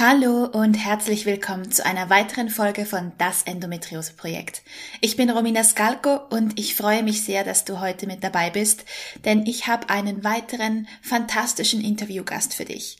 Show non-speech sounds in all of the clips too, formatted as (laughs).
Hallo und herzlich willkommen zu einer weiteren Folge von Das Endometriose Projekt. Ich bin Romina Skalko und ich freue mich sehr, dass du heute mit dabei bist, denn ich habe einen weiteren fantastischen Interviewgast für dich.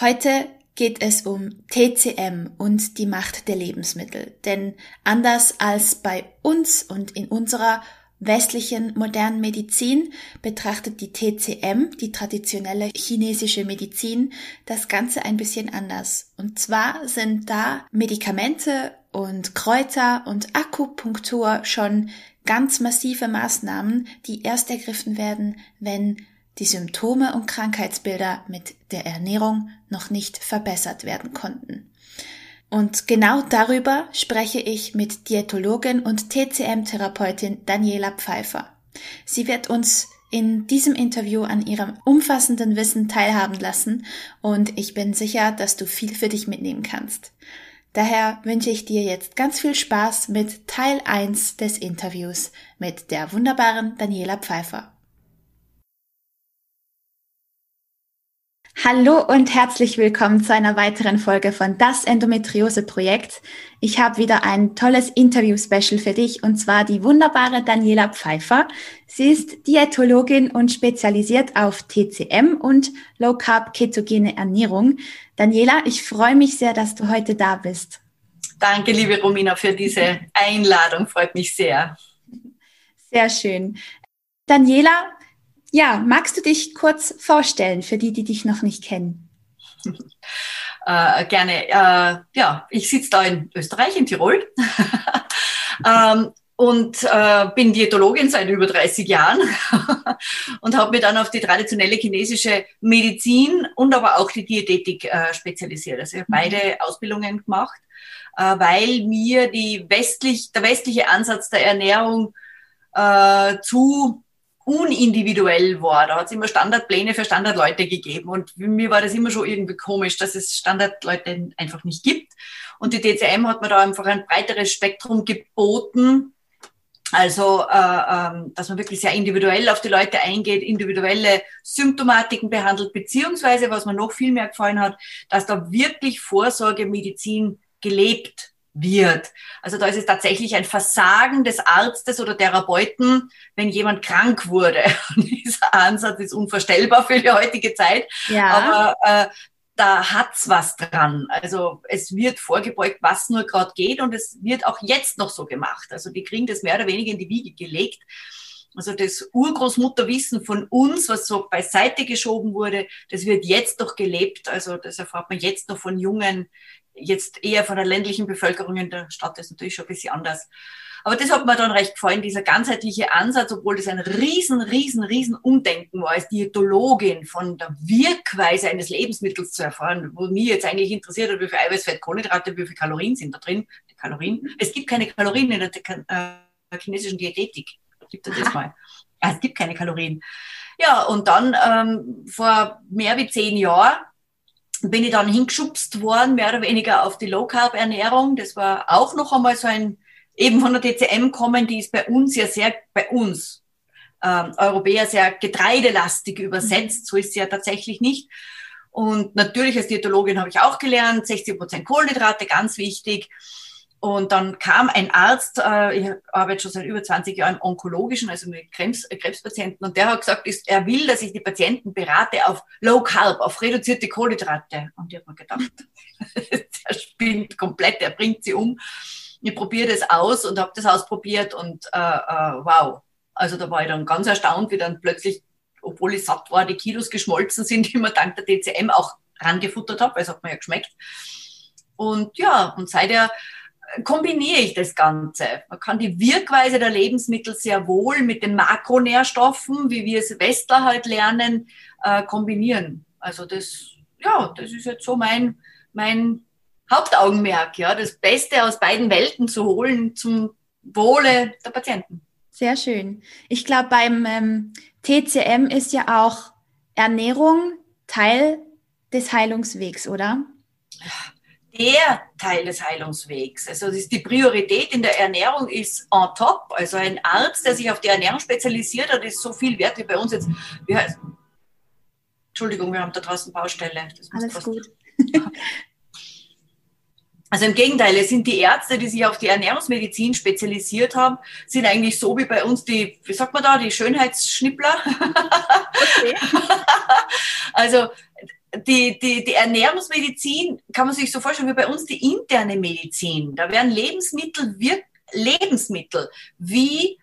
Heute geht es um TCM und die Macht der Lebensmittel, denn anders als bei uns und in unserer westlichen modernen Medizin betrachtet die TCM, die traditionelle chinesische Medizin, das Ganze ein bisschen anders. Und zwar sind da Medikamente und Kräuter und Akupunktur schon ganz massive Maßnahmen, die erst ergriffen werden, wenn die Symptome und Krankheitsbilder mit der Ernährung noch nicht verbessert werden konnten. Und genau darüber spreche ich mit Diätologin und TCM-Therapeutin Daniela Pfeiffer. Sie wird uns in diesem Interview an ihrem umfassenden Wissen teilhaben lassen und ich bin sicher, dass du viel für dich mitnehmen kannst. Daher wünsche ich dir jetzt ganz viel Spaß mit Teil 1 des Interviews mit der wunderbaren Daniela Pfeiffer. Hallo und herzlich willkommen zu einer weiteren Folge von Das Endometriose Projekt. Ich habe wieder ein tolles Interview-Special für dich und zwar die wunderbare Daniela Pfeiffer. Sie ist Diätologin und spezialisiert auf TCM und Low Carb ketogene Ernährung. Daniela, ich freue mich sehr, dass du heute da bist. Danke, liebe Romina, für diese Einladung. Freut mich sehr. Sehr schön. Daniela, ja, magst du dich kurz vorstellen für die, die dich noch nicht kennen? (laughs) Äh, gerne. Äh, ja, ich sitze da in Österreich, in Tirol. (laughs) ähm, und äh, bin Diätologin seit über 30 Jahren (laughs) und habe mich dann auf die traditionelle chinesische Medizin und aber auch die Diätetik äh, spezialisiert. Also ich habe beide mhm. Ausbildungen gemacht, äh, weil mir die westlich, der westliche Ansatz der Ernährung äh, zu unindividuell war. Da hat es immer Standardpläne für Standardleute gegeben. Und mir war das immer schon irgendwie komisch, dass es Standardleute einfach nicht gibt. Und die DCM hat mir da einfach ein breiteres Spektrum geboten. Also, äh, ähm, dass man wirklich sehr individuell auf die Leute eingeht, individuelle Symptomatiken behandelt, beziehungsweise, was mir noch viel mehr gefallen hat, dass da wirklich Vorsorgemedizin gelebt wird. Also da ist es tatsächlich ein Versagen des Arztes oder Therapeuten, wenn jemand krank wurde. Und (laughs) dieser Ansatz ist unvorstellbar für die heutige Zeit. Ja. Aber äh, da hat's was dran. Also es wird vorgebeugt, was nur gerade geht und es wird auch jetzt noch so gemacht. Also die kriegen das mehr oder weniger in die Wiege gelegt. Also das Urgroßmutterwissen von uns, was so beiseite geschoben wurde, das wird jetzt noch gelebt. Also das erfahrt man jetzt noch von jungen jetzt eher von der ländlichen Bevölkerung in der Stadt ist natürlich schon ein bisschen anders. Aber das hat mir dann recht gefallen, dieser ganzheitliche Ansatz, obwohl das ein riesen, riesen, riesen Umdenken war, als Diätologin von der Wirkweise eines Lebensmittels zu erfahren, wo mich jetzt eigentlich interessiert hat, wie viel Eiweiß, Fett, Kohlenhydrate, wie viel Kalorien sind da drin. Kalorien. Es gibt keine Kalorien in der äh, chinesischen Diätetik. Gibt es das mal? Ja, es gibt keine Kalorien. Ja, und dann ähm, vor mehr wie zehn Jahren bin ich dann hingeschubst worden, mehr oder weniger auf die Low-Carb-Ernährung. Das war auch noch einmal so ein, eben von der TCM kommen, die ist bei uns ja sehr, bei uns, ähm, Europäer sehr getreidelastig übersetzt. So ist sie ja tatsächlich nicht. Und natürlich als Diätologin habe ich auch gelernt, 60 Prozent Kohlenhydrate, ganz wichtig. Und dann kam ein Arzt, äh, ich arbeite schon seit über 20 Jahren im Onkologischen, also mit Krebs, Krebspatienten, und der hat gesagt, ist, er will, dass ich die Patienten berate auf Low Carb, auf reduzierte Kohlenhydrate. Und ich habe mir gedacht, (laughs) der spinnt komplett, er bringt sie um. Ich probiere das aus und habe das ausprobiert und äh, äh, wow. Also da war ich dann ganz erstaunt, wie dann plötzlich, obwohl ich satt war, die Kilos geschmolzen sind, (laughs) die man dank der DCM auch rangefuttert habe, weil es hat mir ja geschmeckt. Und ja, und seit er kombiniere ich das Ganze. Man kann die Wirkweise der Lebensmittel sehr wohl mit den Makronährstoffen, wie wir es Westler halt lernen, äh, kombinieren. Also das, ja, das ist jetzt so mein, mein Hauptaugenmerk, ja, das Beste aus beiden Welten zu holen zum Wohle der Patienten. Sehr schön. Ich glaube, beim ähm, TCM ist ja auch Ernährung Teil des Heilungswegs, oder? Der Teil des Heilungswegs. Also das ist die Priorität in der Ernährung ist on top. Also ein Arzt, der sich auf die Ernährung spezialisiert hat, ist so viel wert wie bei uns jetzt. Heißt, Entschuldigung, wir haben da draußen Baustelle. Alles gut. (laughs) Also im Gegenteil, es sind die Ärzte, die sich auf die Ernährungsmedizin spezialisiert haben, sind eigentlich so wie bei uns die, wie sagt man da, die Schönheitsschnippler. Okay. (laughs) also die, die, die Ernährungsmedizin kann man sich so vorstellen wie bei uns die interne Medizin. Da werden Lebensmittel, Lebensmittel wie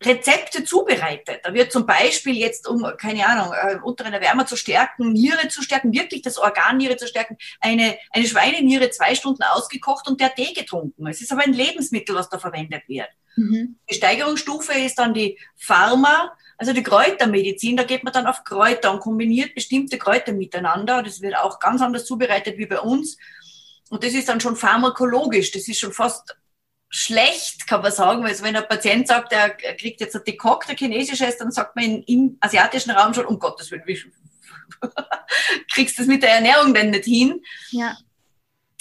Rezepte zubereitet. Da wird zum Beispiel jetzt, um, keine Ahnung, äh, unteren Erwärmer zu stärken, Niere zu stärken, wirklich das Organ Niere zu stärken, eine, eine Schweineniere zwei Stunden ausgekocht und der Tee getrunken. Es ist aber ein Lebensmittel, was da verwendet wird. Mhm. Die Steigerungsstufe ist dann die Pharma, also die Kräutermedizin. Da geht man dann auf Kräuter und kombiniert bestimmte Kräuter miteinander. Das wird auch ganz anders zubereitet wie bei uns. Und das ist dann schon pharmakologisch. Das ist schon fast schlecht, kann man sagen, weil wenn ein Patient sagt, er kriegt jetzt ein Dekokt, ein chinesisches, dann sagt man im asiatischen Raum schon, um Gottes Willen, wie (laughs) kriegst du das mit der Ernährung denn nicht hin? Ja.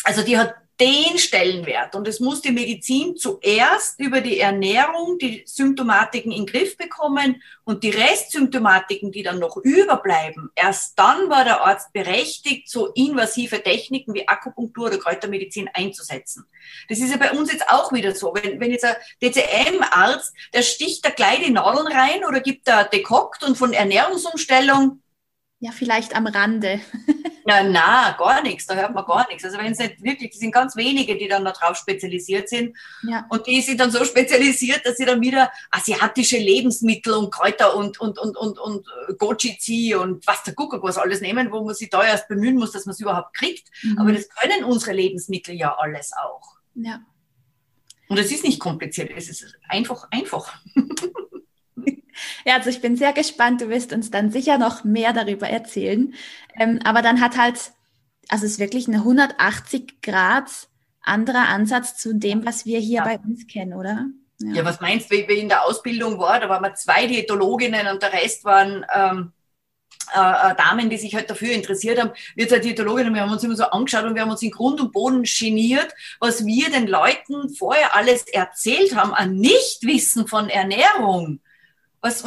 Also die hat den Stellenwert. Und es muss die Medizin zuerst über die Ernährung die Symptomatiken in den Griff bekommen und die Restsymptomatiken, die dann noch überbleiben, erst dann war der Arzt berechtigt, so invasive Techniken wie Akupunktur oder Kräutermedizin einzusetzen. Das ist ja bei uns jetzt auch wieder so. Wenn, wenn jetzt ein DCM-Arzt, der sticht da gleich die Nadeln rein oder gibt da Dekokt und von Ernährungsumstellung ja, vielleicht am Rande. Ja, na, gar nichts, da hört man gar nichts. Also wenn es nicht wirklich, die sind ganz wenige, die dann darauf spezialisiert sind. Ja. Und die sind dann so spezialisiert, dass sie dann wieder asiatische Lebensmittel und Kräuter und, und, und, und, und Goji-Zi und was der Kuckuck was alles nehmen, wo man sich da erst bemühen muss, dass man es überhaupt kriegt. Mhm. Aber das können unsere Lebensmittel ja alles auch. Ja. Und es ist nicht kompliziert, es ist einfach, einfach. (laughs) Ja, also ich bin sehr gespannt. Du wirst uns dann sicher noch mehr darüber erzählen. Ähm, aber dann hat halt, also es ist wirklich eine 180 Grad anderer Ansatz zu dem, was wir hier ja. bei uns kennen, oder? Ja. ja, was meinst du, wie wir in der Ausbildung waren? Da waren wir zwei Diätologinnen und der Rest waren ähm, äh, äh, Damen, die sich halt dafür interessiert haben. Wir zwei Diätologinnen, wir haben uns immer so angeschaut und wir haben uns in Grund und Boden geniert, was wir den Leuten vorher alles erzählt haben an Nichtwissen von Ernährung was,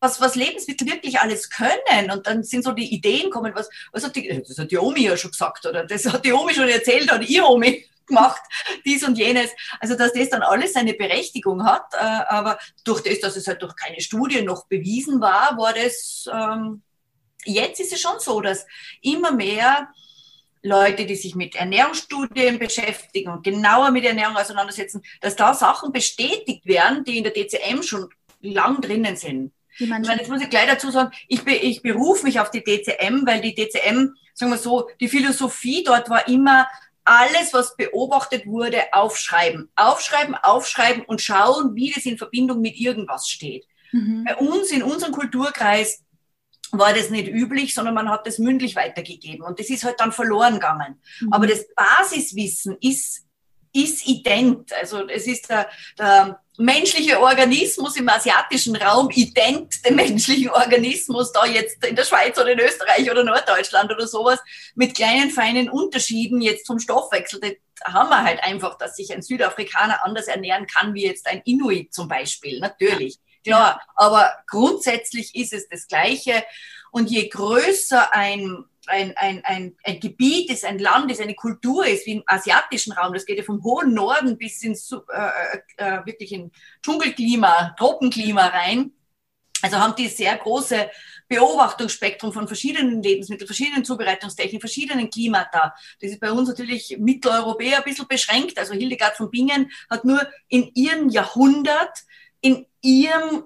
was, was Lebensmittel wirklich alles können. Und dann sind so die Ideen kommen, was, was hat die, das hat die Omi ja schon gesagt, oder das hat die Omi schon erzählt, hat ihr Omi (laughs) gemacht, dies und jenes. Also, dass das dann alles seine Berechtigung hat, äh, aber durch das, dass es halt durch keine Studie noch bewiesen war, war das, ähm, jetzt ist es schon so, dass immer mehr Leute, die sich mit Ernährungsstudien beschäftigen und genauer mit Ernährung auseinandersetzen, dass da Sachen bestätigt werden, die in der DCM schon lang drinnen sind. Ich meine, jetzt muss ich gleich dazu sagen, ich, be, ich berufe mich auf die DCM, weil die DCM, sagen wir so, die Philosophie dort war immer, alles, was beobachtet wurde, aufschreiben. Aufschreiben, aufschreiben und schauen, wie das in Verbindung mit irgendwas steht. Mhm. Bei uns, in unserem Kulturkreis, war das nicht üblich, sondern man hat das mündlich weitergegeben. Und das ist halt dann verloren gegangen. Mhm. Aber das Basiswissen ist, ist ident. Also es ist der, der menschliche Organismus im asiatischen Raum ident dem menschlichen Organismus, da jetzt in der Schweiz oder in Österreich oder Norddeutschland oder sowas, mit kleinen, feinen Unterschieden jetzt zum Stoffwechsel. Das haben wir halt einfach, dass sich ein Südafrikaner anders ernähren kann, wie jetzt ein Inuit zum Beispiel. Natürlich, klar. Aber grundsätzlich ist es das Gleiche. Und je größer ein ein, ein, ein, ein Gebiet ist, ein Land ist, eine Kultur ist, wie im asiatischen Raum. Das geht ja vom hohen Norden bis ins äh, äh, äh, wirklich in Dschungelklima, Tropenklima rein. Also haben die sehr große Beobachtungsspektrum von verschiedenen Lebensmitteln, verschiedenen Zubereitungstechniken, verschiedenen Klimata. Das ist bei uns natürlich Mitteleuropäer ein bisschen beschränkt. Also Hildegard von Bingen hat nur in ihrem Jahrhundert, in ihrem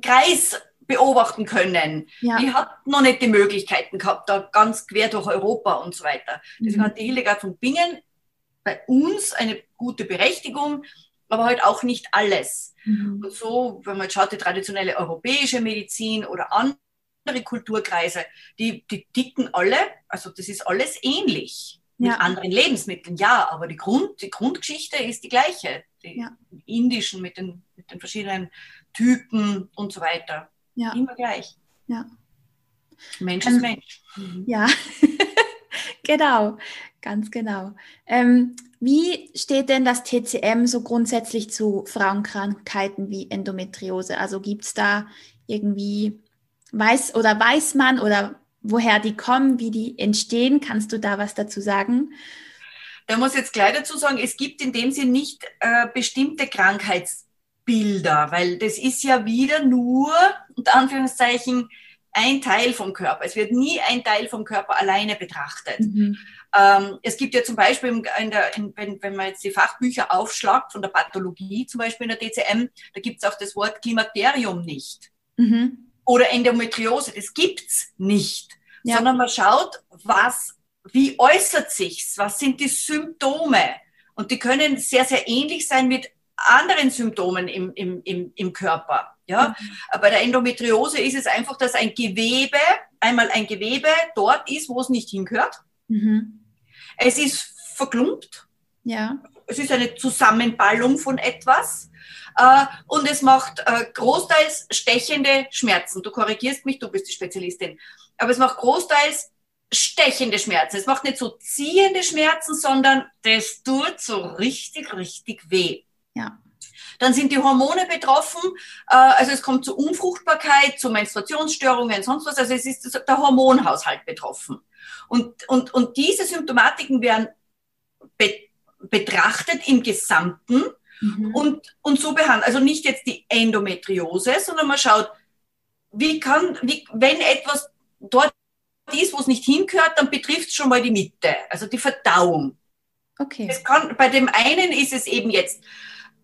Kreis beobachten können. Ja. Die hat noch nicht die Möglichkeiten gehabt, da ganz quer durch Europa und so weiter. Deswegen mhm. hat die Hildegard von Bingen bei uns eine gute Berechtigung, aber halt auch nicht alles. Mhm. Und so, wenn man jetzt schaut, die traditionelle europäische Medizin oder andere Kulturkreise, die, die ticken alle, also das ist alles ähnlich. mit ja. anderen Lebensmitteln, ja, aber die, Grund, die Grundgeschichte ist die gleiche. Die ja. indischen mit den, mit den verschiedenen Typen und so weiter. Ja. Immer gleich. Ja. Mensch ist ähm, Mensch. Mhm. Ja, (laughs) genau, ganz genau. Ähm, wie steht denn das TCM so grundsätzlich zu Frauenkrankheiten wie Endometriose? Also gibt es da irgendwie, weiß oder weiß man oder woher die kommen, wie die entstehen? Kannst du da was dazu sagen? Da muss ich jetzt gleich dazu sagen, es gibt in dem Sinne nicht äh, bestimmte Krankheitsbilder, weil das ist ja wieder nur, unter Anführungszeichen, ein Teil vom Körper. Es wird nie ein Teil vom Körper alleine betrachtet. Mhm. Ähm, es gibt ja zum Beispiel, in der, in, wenn, wenn man jetzt die Fachbücher aufschlagt, von der Pathologie zum Beispiel in der DCM, da gibt es auch das Wort Klimakterium nicht. Mhm. Oder Endometriose, das gibt's nicht. Ja. Sondern man schaut, was, wie äußert sich's? Was sind die Symptome? Und die können sehr, sehr ähnlich sein mit anderen Symptomen im, im, im, im Körper. Ja? Mhm. Bei der Endometriose ist es einfach, dass ein Gewebe, einmal ein Gewebe dort ist, wo es nicht hingehört. Mhm. Es ist verklumpt. Ja. Es ist eine Zusammenballung von etwas. Äh, und es macht äh, großteils stechende Schmerzen. Du korrigierst mich, du bist die Spezialistin. Aber es macht großteils stechende Schmerzen. Es macht nicht so ziehende Schmerzen, sondern das tut so richtig, richtig weh. Ja. Dann sind die Hormone betroffen, äh, also es kommt zu Unfruchtbarkeit, zu Menstruationsstörungen, sonst was. Also es ist der Hormonhaushalt betroffen. Und, und, und diese Symptomatiken werden be betrachtet im Gesamten mhm. und, und so behandelt. Also nicht jetzt die Endometriose, sondern man schaut, wie kann, wie, wenn etwas dort ist, wo es nicht hingehört, dann betrifft es schon mal die Mitte, also die Verdauung. Okay. Es kann, bei dem einen ist es eben jetzt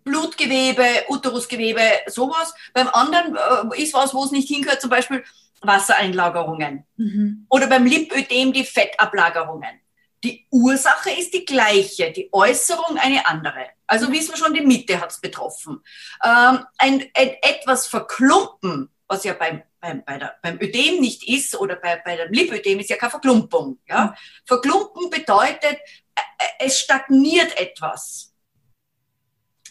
Blutgewebe, Uterusgewebe, sowas. Beim anderen äh, ist was, wo es nicht hingehört, zum Beispiel Wassereinlagerungen. Mhm. Oder beim Lipödem die Fettablagerungen. Die Ursache ist die gleiche, die Äußerung eine andere. Also wissen wir schon, die Mitte hat es betroffen. Ähm, ein, ein, etwas verklumpen, was ja beim, beim, bei der, beim Ödem nicht ist, oder bei, bei dem Lipödem ist ja keine Verklumpung. Ja? Mhm. Verklumpen bedeutet, es stagniert etwas.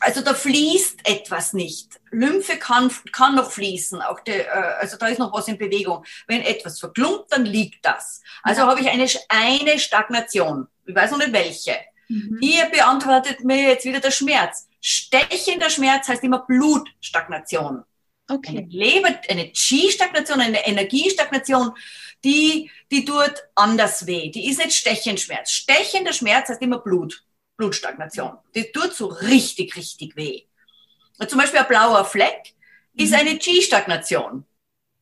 Also da fließt etwas nicht. Lymphe kann, kann noch fließen, auch der, äh, also da ist noch was in Bewegung. Wenn etwas verklumpt, dann liegt das. Also ja. habe ich eine, eine Stagnation. Ich weiß noch nicht welche. Mhm. Hier beantwortet mir jetzt wieder der Schmerz. Stechender Schmerz heißt immer Blutstagnation. Okay. Eine Leber, eine Chi-Stagnation, eine Energiestagnation, die, die tut anders weh. Die ist nicht Stechenschmerz. Stechender Schmerz heißt immer Blut. Blutstagnation. Die tut so richtig, richtig weh. Und zum Beispiel ein blauer Fleck ist mhm. eine G-Stagnation.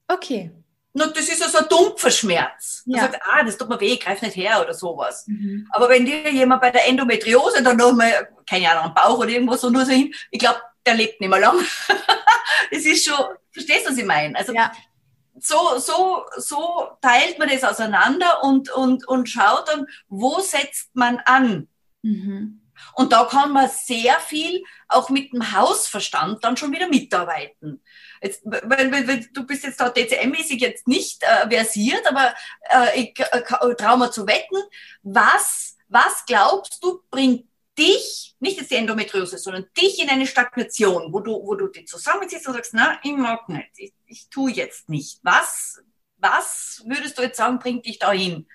Okay. No, das ist also ein dumpfer Schmerz. Ja. Sagt, ah, das tut mir weh, greif nicht her oder sowas. Mhm. Aber wenn dir jemand bei der Endometriose dann noch mal, keine Ahnung, am Bauch oder irgendwo so nur so hin, ich glaube, der lebt nicht mehr lang. (laughs) das ist schon, verstehst du, was ich meine? Also, ja. so, so, so teilt man das auseinander und, und, und schaut dann, wo setzt man an? Mhm. Und da kann man sehr viel auch mit dem Hausverstand dann schon wieder mitarbeiten. Jetzt, weil, weil, du bist jetzt da DCM-mäßig jetzt nicht äh, versiert, aber äh, ich äh, traue mir zu wetten, was, was glaubst du, bringt dich, nicht jetzt die Endometriose, sondern dich in eine Stagnation, wo du, wo du dich zusammenziehst und sagst, na, ich mag nicht, ich, ich tue jetzt nicht. Was, was würdest du jetzt sagen, bringt dich dahin?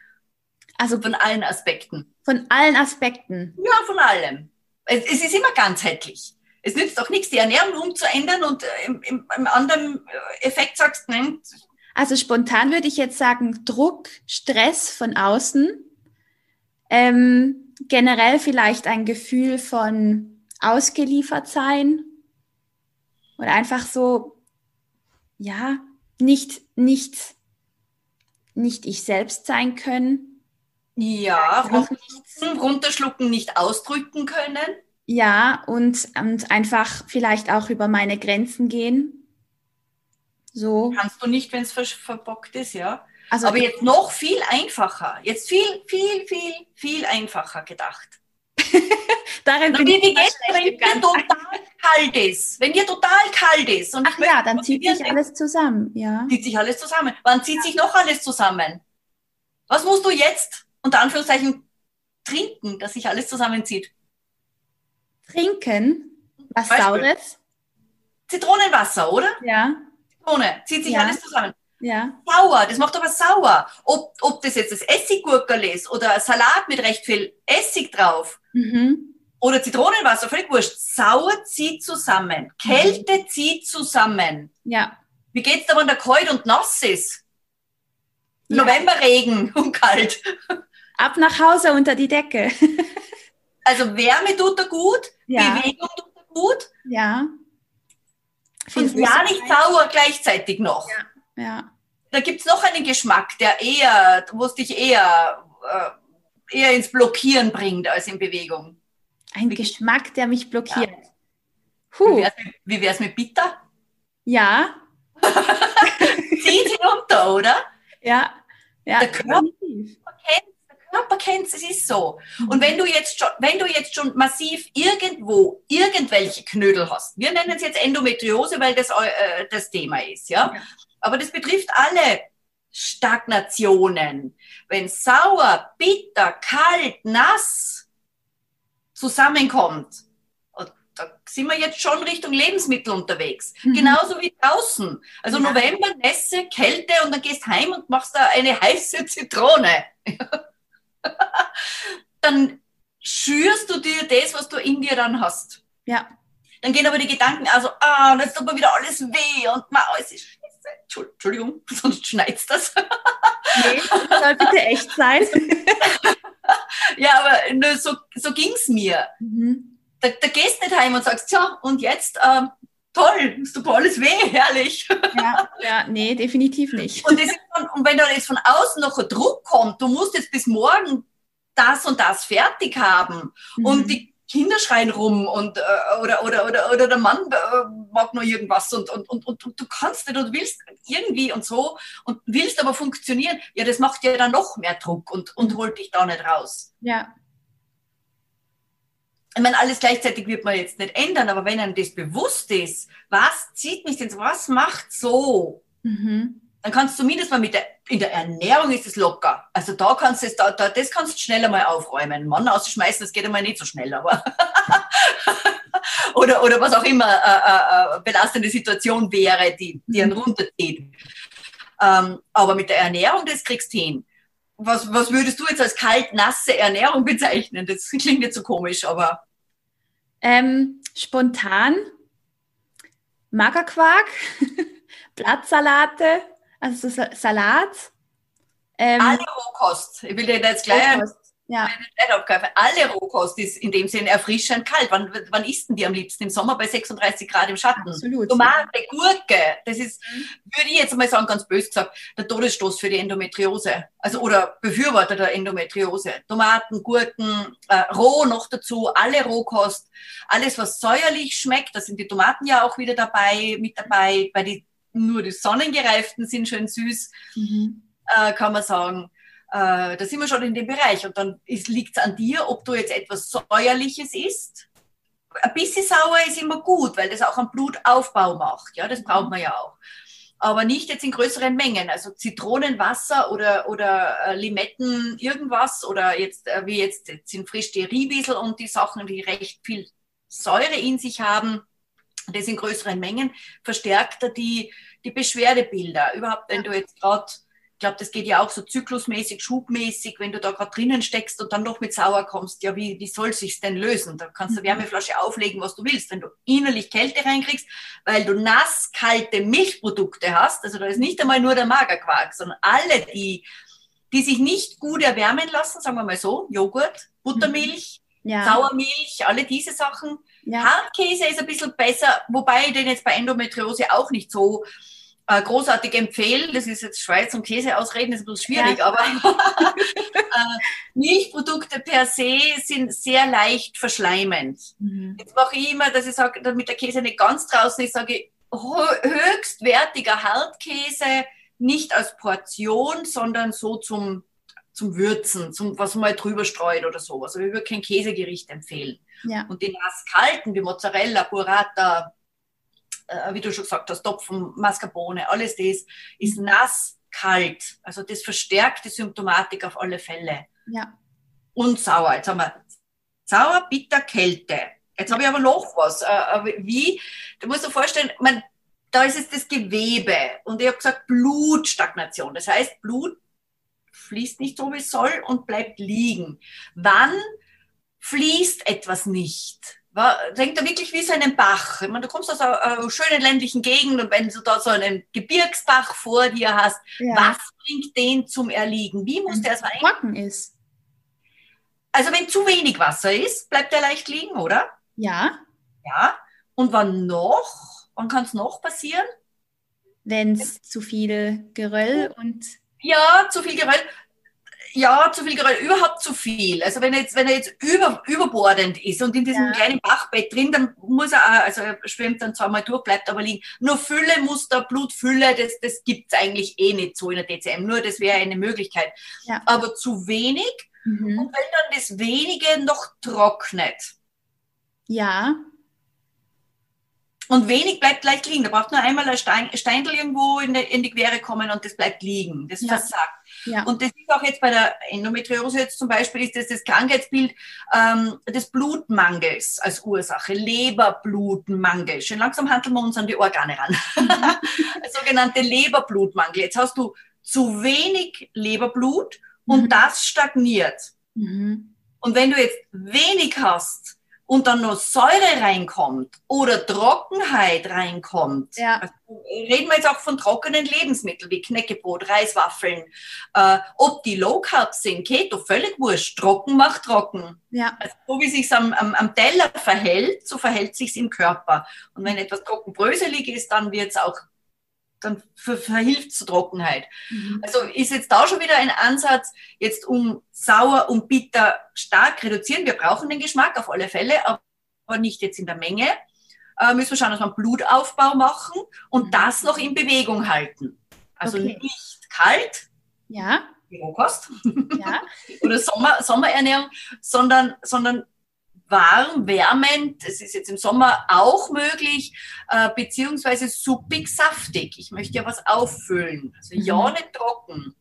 Also von allen Aspekten. Von allen Aspekten. Ja, von allem. Es, es ist immer ganzheitlich. Es nützt auch nichts, die Ernährung umzuändern und äh, im, im, im anderen äh, Effekt sagst, nein. Also spontan würde ich jetzt sagen, Druck, Stress von außen, ähm, generell vielleicht ein Gefühl von ausgeliefert sein oder einfach so, ja, nicht, nicht, nicht ich selbst sein können. Ja, runterschlucken, runterschlucken, nicht ausdrücken können. Ja, und, und einfach vielleicht auch über meine Grenzen gehen. So. Kannst du nicht, wenn es ver verbockt ist, ja. Also, Aber jetzt noch viel einfacher. Jetzt viel, viel, viel, viel einfacher gedacht. (laughs) Darin bin wie, wie geht's, wenn dir total kalt ist? Wenn dir total kalt ist. Und Ach ja, dann zieht sich alles zusammen, ja. Zieht sich alles zusammen. Wann zieht ja. sich noch alles zusammen? Was musst du jetzt unter Anführungszeichen trinken, dass sich alles zusammenzieht? Trinken? Was Beispiel. Saures? Zitronenwasser, oder? Ja. Zitrone, zieht sich Ja. alles zusammen. Ja. Sauer, das macht aber sauer. Ob, ob das jetzt das Essiggurkerl ist oder Salat mit recht viel Essig drauf Mhm. oder Zitronenwasser, völlig wurscht. Sauer zieht zusammen. Kälte zieht zusammen. Ja. Wie geht's da, wenn der kalt und nass ist? Ja. Novemberregen (laughs) und kalt. Ab nach Hause unter die Decke. (laughs) Also Wärme tut er gut, Ja. Bewegung tut er gut Ja. Und ja nicht sauer gleichzeitig noch. Ja. Da gibt's noch einen Geschmack, der eher, wo es dich eher, äh, eher ins Blockieren bringt als in Bewegung. Ein Geschmack, der mich blockiert. Wie Huh. wär's mit, wie wär's mit Bitter? Ja. (laughs) Zieht hinunter, oder? Ja. Ja. Der Körper- definitiv. Körper kennt's, es ist so. Und wenn du jetzt schon, wenn du jetzt schon massiv irgendwo irgendwelche Knödel hast, wir nennen es jetzt Endometriose, weil das äh, das Thema ist, ja? Aber das betrifft alle Stagnationen. Wenn sauer, bitter, kalt, nass zusammenkommt, und da sind wir jetzt schon Richtung Lebensmittel unterwegs. Mhm. Genauso wie draußen. Also Ja. November, Nässe, Kälte und dann gehst heim und machst da eine (laughs) heiße Zitrone. (laughs) dann schürst du dir das, was du in dir dann hast. Ja. Dann gehen aber die Gedanken, also, ah, jetzt tut mir wieder alles weh und ma, alles ist scheiße. Entschu- Entschuldigung, (laughs) sonst schneit's das. Nee, das soll bitte echt sein. (laughs) ja, aber nur so, so ging's mir. Mhm. Da, da gehst nicht heim und sagst, ja, und jetzt, ähm, toll, es tut alles weh, herrlich. Ja, ja, nee, definitiv nicht. Und, dann, und wenn dann jetzt von außen noch ein Druck kommt, du musst jetzt bis morgen das und das fertig haben und Mhm. die Kinder schreien rum und äh, oder, oder, oder, oder der Mann äh, mag nur irgendwas und, und, und, und, und du kannst nicht und willst irgendwie und so und willst aber funktionieren, ja, das macht ja dann noch mehr Druck und, und holt dich da nicht raus. Ja, Ich meine, alles gleichzeitig wird man jetzt nicht ändern, aber wenn einem das bewusst ist, was zieht mich denn, so, was macht so, mhm. dann kannst du zumindest mal mit der, in der Ernährung ist es locker. Also da kannst du es, da, da, das kannst du schneller mal aufräumen. Mann ausschmeißen, das geht einmal nicht so schnell, aber (laughs) oder, oder was auch immer äh, äh, belastende Situation wäre, die, die einen runterzieht. Ähm, aber mit der Ernährung, das kriegst du hin. Was, was würdest du jetzt als kalt-nasse Ernährung bezeichnen? Das klingt jetzt so komisch, aber Ähm, spontan Magerquark, (laughs) Blattsalate, also so Sa- Salat. Ähm, alle Rohkost. Ich will dir jetzt gleich Rohkost. Ja. Alle Rohkost ist in dem Sinn erfrischend kalt. Wann, wann isst denn die am liebsten? Im Sommer bei 36 Grad im Schatten. absolut. Tomate, Gurke, das ist, würde ich jetzt mal sagen, ganz böse gesagt, der Todesstoß für die Endometriose. Also, oder Befürworter der Endometriose. Tomaten, Gurken, äh, roh noch dazu, alle Rohkost. Alles, was säuerlich schmeckt, da sind die Tomaten ja auch wieder dabei, mit dabei, weil die, nur die sonnengereiften sind schön süß Mhm. äh, kann man sagen. Äh, da sind wir schon in dem Bereich. Und dann liegt es an dir, ob du jetzt etwas Säuerliches isst. Ein bisschen sauer ist immer gut, weil das auch einen Blutaufbau macht. Ja, das braucht man ja auch. Aber nicht jetzt in größeren Mengen. Also Zitronenwasser oder, oder äh, Limetten irgendwas oder jetzt, äh, wie jetzt, jetzt sind frisch die Riebisel und die Sachen, die recht viel Säure in sich haben. Das in größeren Mengen verstärkt er die, die Beschwerdebilder. Überhaupt, wenn du jetzt gerade ich glaube, das geht ja auch so zyklusmäßig, schubmäßig, wenn du da gerade drinnen steckst und dann noch mit Sauer kommst, ja, wie, wie soll sich's denn lösen? Da kannst du Mhm. Wärmeflasche auflegen, was du willst. Wenn du innerlich Kälte reinkriegst, weil du nass kalte Milchprodukte hast, also da ist nicht einmal nur der Magerquark, sondern alle, die, die sich nicht gut erwärmen lassen, sagen wir mal so, Joghurt, Buttermilch, Ja, Sauermilch, alle diese Sachen. ja. Hartkäse ist ein bisschen besser, wobei ich den jetzt bei Endometriose auch nicht so äh, großartig empfehlen. Das ist jetzt Schweiz und Käse ausreden, ist ein bisschen schwierig, Ja. aber (laughs) (laughs) äh, Milchprodukte per se sind sehr leicht verschleimend. Mhm. Jetzt mache ich immer, dass ich sage, damit der Käse nicht ganz draußen ist, sage ich hö- höchstwertiger Hartkäse, nicht als Portion, sondern so zum, zum Würzen, zum, was man mal drüber streut oder so. Also ich würde kein Käsegericht empfehlen. ja. Und die nasskalten, wie Mozzarella, Burrata, äh, wie du schon gesagt hast, Topfen, Mascarpone, alles das ist nasskalt. Also das verstärkt die Symptomatik auf alle Fälle. Ja. und sauer. Jetzt haben wir sauer, bitter, Kälte. Jetzt habe ich aber noch was. Äh, wie? Du musst dir vorstellen, man, da ist es das Gewebe. Und ich habe gesagt, Blutstagnation. Das heißt, Blut fließt nicht so, wie es soll und bleibt liegen. Wann fließt etwas nicht? Denkt da wirklich wie so einen Bach. Ich meine, du kommst aus einer schönen ländlichen Gegend und wenn du da so einen Gebirgsbach vor dir hast, ja. was bringt den zum Erliegen? Wie muss wenn der sein? Trocken ist. Also wenn zu wenig Wasser ist, bleibt der leicht liegen, oder? Ja. Ja. Und wann noch? Wann kann es noch passieren? Wenn es zu viel Geröll und ja, zu viel Geröll ja, zu viel Geröll, überhaupt zu viel. Also wenn er jetzt, wenn er jetzt über, überbordend ist und in diesem ja. kleinen Bachbett drin, dann muss er, auch, also er schwimmt dann zweimal durch, bleibt aber liegen. Nur Fülle muss da, Blutfülle, das, das gibt's eigentlich eh nicht so in der DCM. Nur das wäre eine Möglichkeit. Ja. Aber zu wenig. Mhm. Und wenn dann das wenige noch trocknet. Ja. Und wenig bleibt gleich liegen. Da braucht nur einmal ein Stein, Steindl irgendwo in, der, in die Quere kommen und das bleibt liegen. Das ja. versagt. Ja. Und das ist auch jetzt bei der Endometriose jetzt zum Beispiel, ist das das Krankheitsbild ähm, des Blutmangels als Ursache, Leberblutmangel. Schön langsam handeln wir uns an die Organe ran. Mhm. (laughs) sogenannte Leberblutmangel. Jetzt hast du zu wenig Leberblut und mhm. das stagniert. Mhm. Und wenn du jetzt wenig hast, und dann noch Säure reinkommt oder Trockenheit reinkommt, ja. also reden wir jetzt auch von trockenen Lebensmitteln wie Knäckebrot, Reiswaffeln, äh, ob die Low Carb sind, Keto, völlig wurscht, trocken macht trocken. Ja. Also so wie sich am, am, am Teller verhält, so verhält sich's im Körper. Und wenn etwas trockenbröselig ist, dann wird's auch dann verhilft zur Trockenheit. Mhm. Also ist jetzt da schon wieder ein Ansatz, jetzt um sauer und bitter stark reduzieren. Wir brauchen den Geschmack auf alle Fälle, aber nicht jetzt in der Menge. Äh, müssen wir schauen, dass wir einen Blutaufbau machen und mhm. das noch in Bewegung halten. Also okay. nicht kalt, ja. wie Rohkost ja. (laughs) oder Sommer, Sommerernährung, sondern, sondern warm, wärmend, es ist jetzt im Sommer auch möglich, äh, beziehungsweise suppig, saftig. Ich möchte ja was auffüllen. Also mhm. ja, nicht trocken.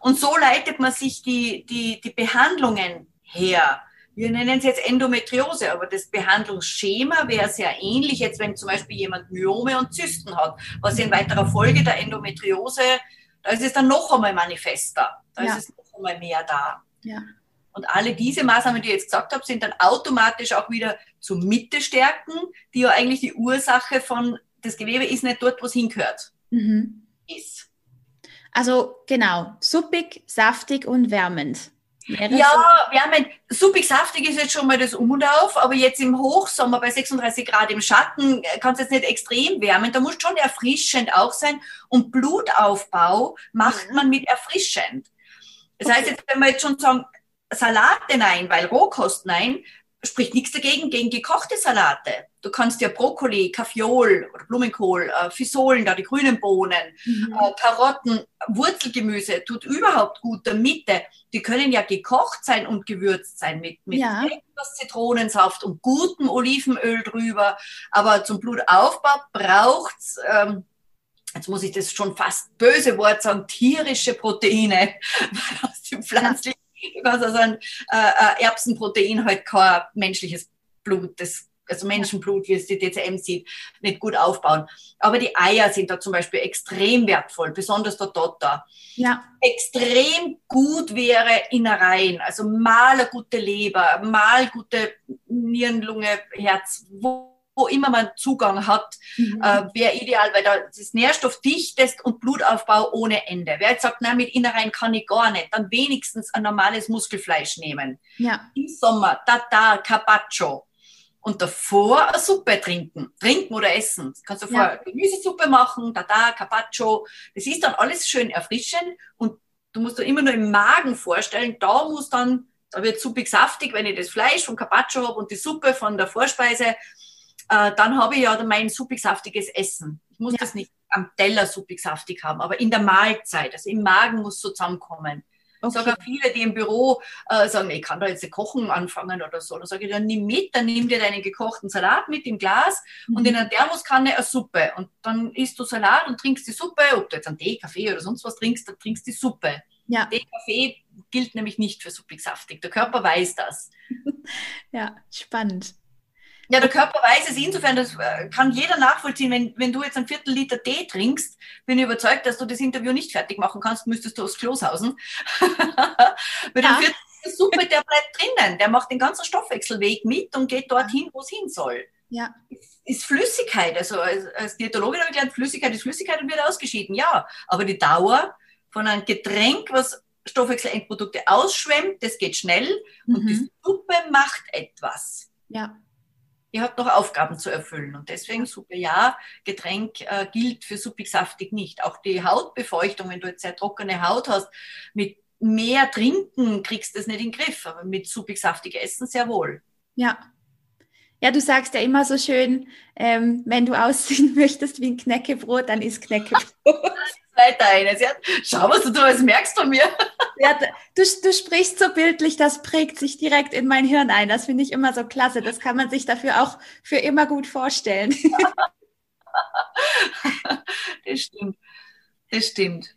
Und so leitet man sich die, die, die Behandlungen her. Wir nennen es jetzt Endometriose, aber das Behandlungsschema wäre sehr ähnlich, jetzt wenn zum Beispiel jemand Myome und Zysten hat, was in weiterer Folge der Endometriose, da ist es dann noch einmal manifester, da ja. ist es noch einmal mehr da. Ja. Und alle diese Maßnahmen, die ich jetzt gesagt habe, sind dann automatisch auch wieder zu Mitte stärken, die ja eigentlich die Ursache von, das Gewebe ist nicht dort, wo es hingehört. Mhm. Ist. Also genau, suppig, saftig und wärmend. Ja, wärmend. Suppig, saftig ist jetzt schon mal das Um und Auf, aber jetzt im Hochsommer bei 36 Grad im Schatten kann es jetzt nicht extrem wärmen. Da muss schon erfrischend auch sein. Und Blutaufbau macht mhm. man mit erfrischend. Das heißt, jetzt, wenn wir jetzt schon sagen, Salate nein, weil Rohkost nein, spricht nichts dagegen gegen gekochte Salate. Du kannst ja Brokkoli, Kaffeeol oder Blumenkohl, äh, Fisolen, da die grünen Bohnen, mhm. äh, Karotten, Wurzelgemüse, tut überhaupt gut der Mitte. Die können ja gekocht sein und gewürzt sein mit, mit ja. etwas Zitronensaft und gutem Olivenöl drüber. Aber zum Blutaufbau braucht's ähm, jetzt muss ich das schon fast böse Wort sagen, tierische Proteine (laughs) aus dem pflanzlichen du kannst also ein äh, Erbsenprotein halt kein menschliches Blut, das also Menschenblut, wie es die DCM sieht, nicht gut aufbauen. Aber die Eier sind da zum Beispiel extrem wertvoll, besonders der Dotter. Ja. Extrem gut wäre Innereien, also mal eine gute Leber, mal gute Nierenlunge, Herz, wo wo immer man Zugang hat, mhm. äh, wäre ideal, weil da das nährstoffdichtest und Blutaufbau ohne Ende. Wer jetzt sagt, nein, mit Innereien kann ich gar nicht, dann wenigstens ein normales Muskelfleisch nehmen. Ja. Im Sommer, Tata, Carpaccio. Und davor eine Suppe trinken. Trinken oder essen. Kannst du vorher ja. Gemüsesuppe machen, Tata, Carpaccio. Das ist dann alles schön erfrischend und du musst dir immer nur im Magen vorstellen, da muss dann, da wird suppig saftig, wenn ich das Fleisch vom Carpaccio habe und die Suppe von der Vorspeise äh, dann habe ich ja mein suppig-saftiges Essen. Ich muss ja. das nicht am Teller suppig-saftig haben, aber in der Mahlzeit, also im Magen muss so zusammenkommen. Okay. Sogar viele, die im Büro äh, sagen, ich kann da jetzt Kochen anfangen oder so. Dann sage ich, dann nimm mit, dann nimm dir deinen gekochten Salat mit im Glas mhm. und in einer Thermoskanne eine Suppe. Und dann isst du Salat und trinkst die Suppe, ob du jetzt einen Tee, Kaffee oder sonst was trinkst, dann trinkst die Suppe. Ja. Kaffee gilt nämlich nicht für suppig-saftig. Der Körper weiß das. (laughs) Ja, spannend. Ja, der Körper weiß es insofern, das äh, kann jeder nachvollziehen. Wenn, wenn du jetzt ein Viertel Liter Tee trinkst, bin ich überzeugt, dass du das Interview nicht fertig machen kannst, müsstest du aufs Klos hausen. (laughs) Weil ja. Viertel Liter Suppe, der bleibt drinnen. Der macht den ganzen Stoffwechselweg mit und geht dorthin, wo es hin soll. Ja. Ist Flüssigkeit, also als, als Diätologin habe ich gelernt, Flüssigkeit ist Flüssigkeit und wird ausgeschieden, ja. Aber die Dauer von einem Getränk, was Stoffwechselendprodukte ausschwemmt, das geht schnell mhm. und die. Suppe macht etwas. Ja. Ihr habt noch Aufgaben zu erfüllen und deswegen Suppe ja, Getränk äh, gilt für suppig-saftig nicht. Auch die Hautbefeuchtung, wenn du jetzt sehr trockene Haut hast, mit mehr Trinken kriegst du es nicht in den Griff, aber mit suppig-saftig Essen sehr wohl. Ja, ja, du sagst ja immer so schön, ähm, wenn du (laughs) aussehen möchtest wie ein Knäckebrot, dann ist Knäckebrot. (laughs) Weiter eines. Ja, schau, was du alles merkst von mir. (laughs) Ja, du, du sprichst so bildlich, das prägt sich direkt in mein Hirn ein. Das finde ich immer so klasse. Das kann man sich dafür auch für immer gut vorstellen. (laughs) das stimmt. Das stimmt.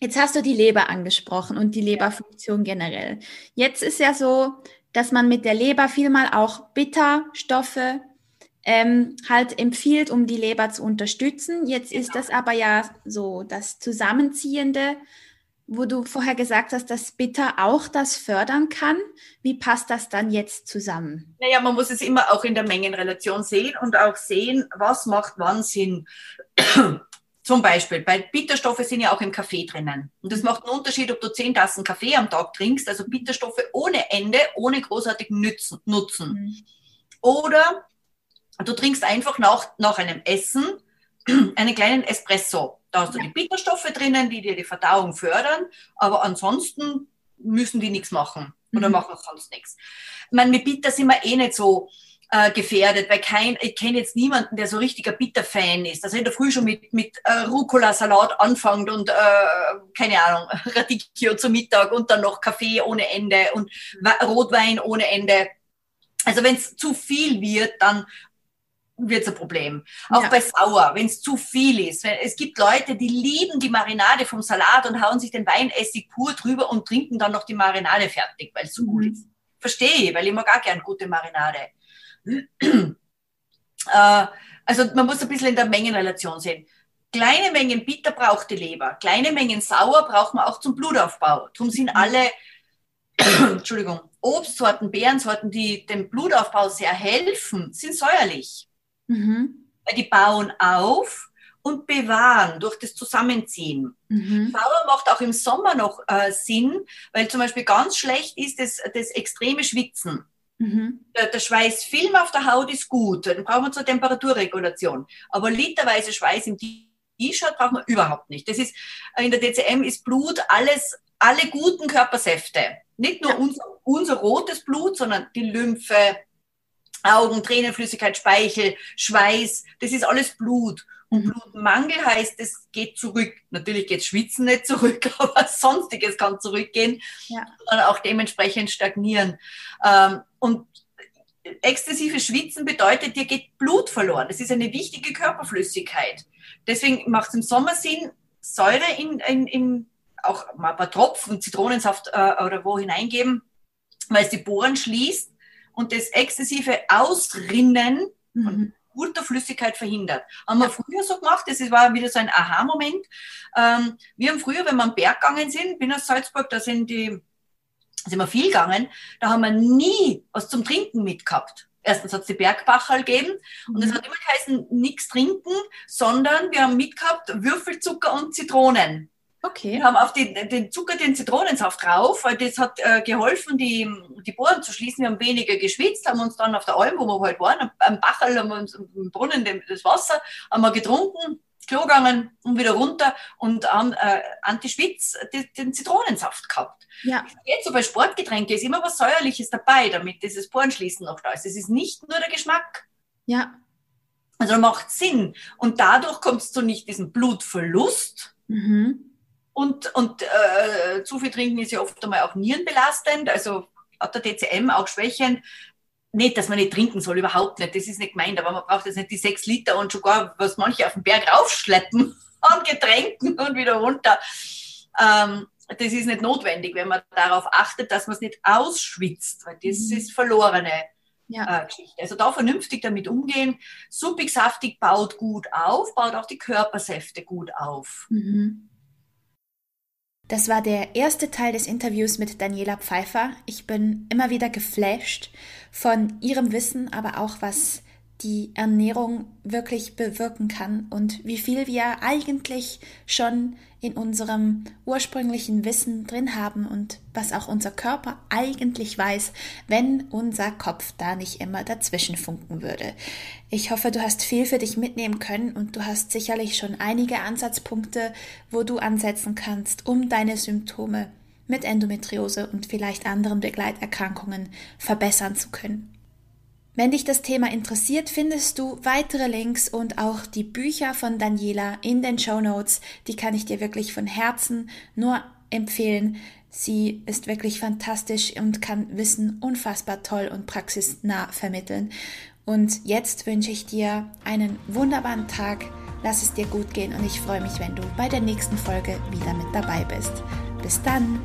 Jetzt hast du die Leber angesprochen und die Leberfunktion generell. Jetzt ist ja so, dass man mit der Leber vielmal auch Bitterstoffe ähm, halt empfiehlt, um die Leber zu unterstützen. Jetzt ist das aber ja so das Zusammenziehende, wo du vorher gesagt hast, dass Bitter auch das fördern kann. Wie passt das dann jetzt zusammen? Naja, man muss es immer auch in der Mengenrelation sehen und auch sehen, was macht wann Sinn. (clears throat) Zum Beispiel, bei Bitterstoffe sind ja auch im Kaffee drinnen. Und das macht einen Unterschied, ob du zehn Tassen Kaffee am Tag trinkst, also Bitterstoffe ohne Ende, ohne großartigen Nutzen. Nutzen. Mhm. Oder du trinkst einfach nach, nach einem Essen (clears throat) einen kleinen Espresso. Da hast du die Bitterstoffe drinnen, die dir die Verdauung fördern, aber ansonsten müssen die nichts machen oder mhm. machen sonst nichts. Ich meine, mit Bitter sind wir eh nicht so äh, gefährdet, weil kein, ich kenne jetzt niemanden, der so richtiger Bitter-Fan ist. Also in der Früh schon mit, mit äh, Rucola-Salat anfängt und äh, keine Ahnung, (laughs) Radicchio zum Mittag und dann noch Kaffee ohne Ende und Rotwein ohne Ende. Also wenn es zu viel wird, dann wird es ein Problem. Auch ja. bei Sauer, wenn es zu viel ist. Es gibt Leute, die lieben die Marinade vom Salat und hauen sich den Weinessig pur drüber und trinken dann noch die Marinade fertig, weil es so gut mhm. ist. Verstehe ich, weil ich mag auch gern gute Marinade. (clears throat) Äh, also man muss ein bisschen in der Mengenrelation sehen. Kleine Mengen Bitter braucht die Leber, kleine Mengen Sauer braucht man auch zum Blutaufbau. Darum sind mhm. alle (clears throat) Entschuldigung, Obstsorten, Beerensorten, die dem Blutaufbau sehr helfen, sind säuerlich. Mhm. Weil die bauen auf und bewahren durch das Zusammenziehen. Mhm. Sauer macht auch im Sommer noch äh, Sinn, weil zum Beispiel ganz schlecht ist das, das extreme Schwitzen. Mhm. Der, der, Schweißfilm auf der Haut ist gut, dann brauchen wir zur Temperaturregulation. Aber literweise Schweiß im T-Shirt braucht man überhaupt nicht. Das ist, äh, in der DCM ist Blut alles, alle guten Körpersäfte. Nicht nur ja. unser, unser rotes Blut, sondern die Lymphe, Augen, Tränenflüssigkeit, Speichel, Schweiß, das ist alles Blut. Und mhm. Blutmangel heißt, es geht zurück. Natürlich geht Schwitzen nicht zurück, (laughs) aber sonstiges kann zurückgehen ja. und auch dementsprechend stagnieren. Ähm, und exzessives Schwitzen bedeutet, dir geht Blut verloren. Das ist eine wichtige Körperflüssigkeit. Deswegen macht es im Sommer Sinn, Säure in, in, in auch mal ein paar Tropfen Zitronensaft äh, oder wo hineingeben, weil es die Poren schließt und das exzessive Ausrinnen mhm. von guter Flüssigkeit verhindert. Haben wir früher so gemacht, das war wieder so ein Aha-Moment. Ähm, wir haben früher, wenn wir am Berg gegangen sind, bin aus Salzburg, da sind die, sind wir viel gegangen, da haben wir nie was zum Trinken mitgehabt. Erstens hat es die Bergbachel gegeben und es mhm. hat immer geheißen, nichts trinken, sondern wir haben mitgehabt Würfelzucker und Zitronen. Okay. Wir haben auf die, den Zucker, den Zitronensaft drauf, weil das hat äh, geholfen, die, die Bohren zu schließen. Wir haben weniger geschwitzt, haben uns dann auf der Alm, wo wir halt waren, am Bachel, haben wir uns im Brunnen das Wasser, haben wir getrunken, Klo gegangen und wieder runter und haben äh, Anti-Schwitz den Zitronensaft gehabt. Ja. Jetzt so bei Sportgetränken ist immer was Säuerliches dabei, damit dieses Porenschließen noch da ist. Es ist nicht nur der Geschmack. Ja. Also macht Sinn. Und dadurch kommst du nicht diesen Blutverlust. Mhm und, und äh, zu viel trinken ist ja oft einmal auch nierenbelastend, also hat der TCM auch schwächend. Nicht, dass man nicht trinken soll, überhaupt nicht. Das ist nicht gemeint, aber man braucht jetzt nicht die sechs Liter und sogar, was manche auf den Berg raufschleppen (laughs) an Getränken und wieder runter. Ähm, das ist nicht notwendig, wenn man darauf achtet, dass man es nicht ausschwitzt, weil das mhm. ist verlorene ja. äh, Geschichte. Also da vernünftig damit umgehen. Suppig, saftig baut gut auf, baut auch die Körpersäfte gut auf. Mhm. Das war der erste Teil des Interviews mit Daniela Pfeiffer. Ich bin immer wieder geflasht von ihrem Wissen, aber auch was die Ernährung wirklich bewirken kann und wie viel wir eigentlich schon in unserem ursprünglichen Wissen drin haben und was auch unser Körper eigentlich weiß, wenn unser Kopf da nicht immer dazwischen funken würde. Ich hoffe, du hast viel für dich mitnehmen können und du hast sicherlich schon einige Ansatzpunkte, wo du ansetzen kannst, um deine Symptome mit Endometriose und vielleicht anderen Begleiterkrankungen verbessern zu können. Wenn dich das Thema interessiert, findest du weitere Links und auch die Bücher von Daniela in den Show Notes. Die kann ich dir wirklich von Herzen nur empfehlen. Sie ist wirklich fantastisch und kann Wissen unfassbar toll und praxisnah vermitteln. Und jetzt wünsche ich dir einen wunderbaren Tag. Lass es dir gut gehen und ich freue mich, wenn du bei der nächsten Folge wieder mit dabei bist. Bis dann!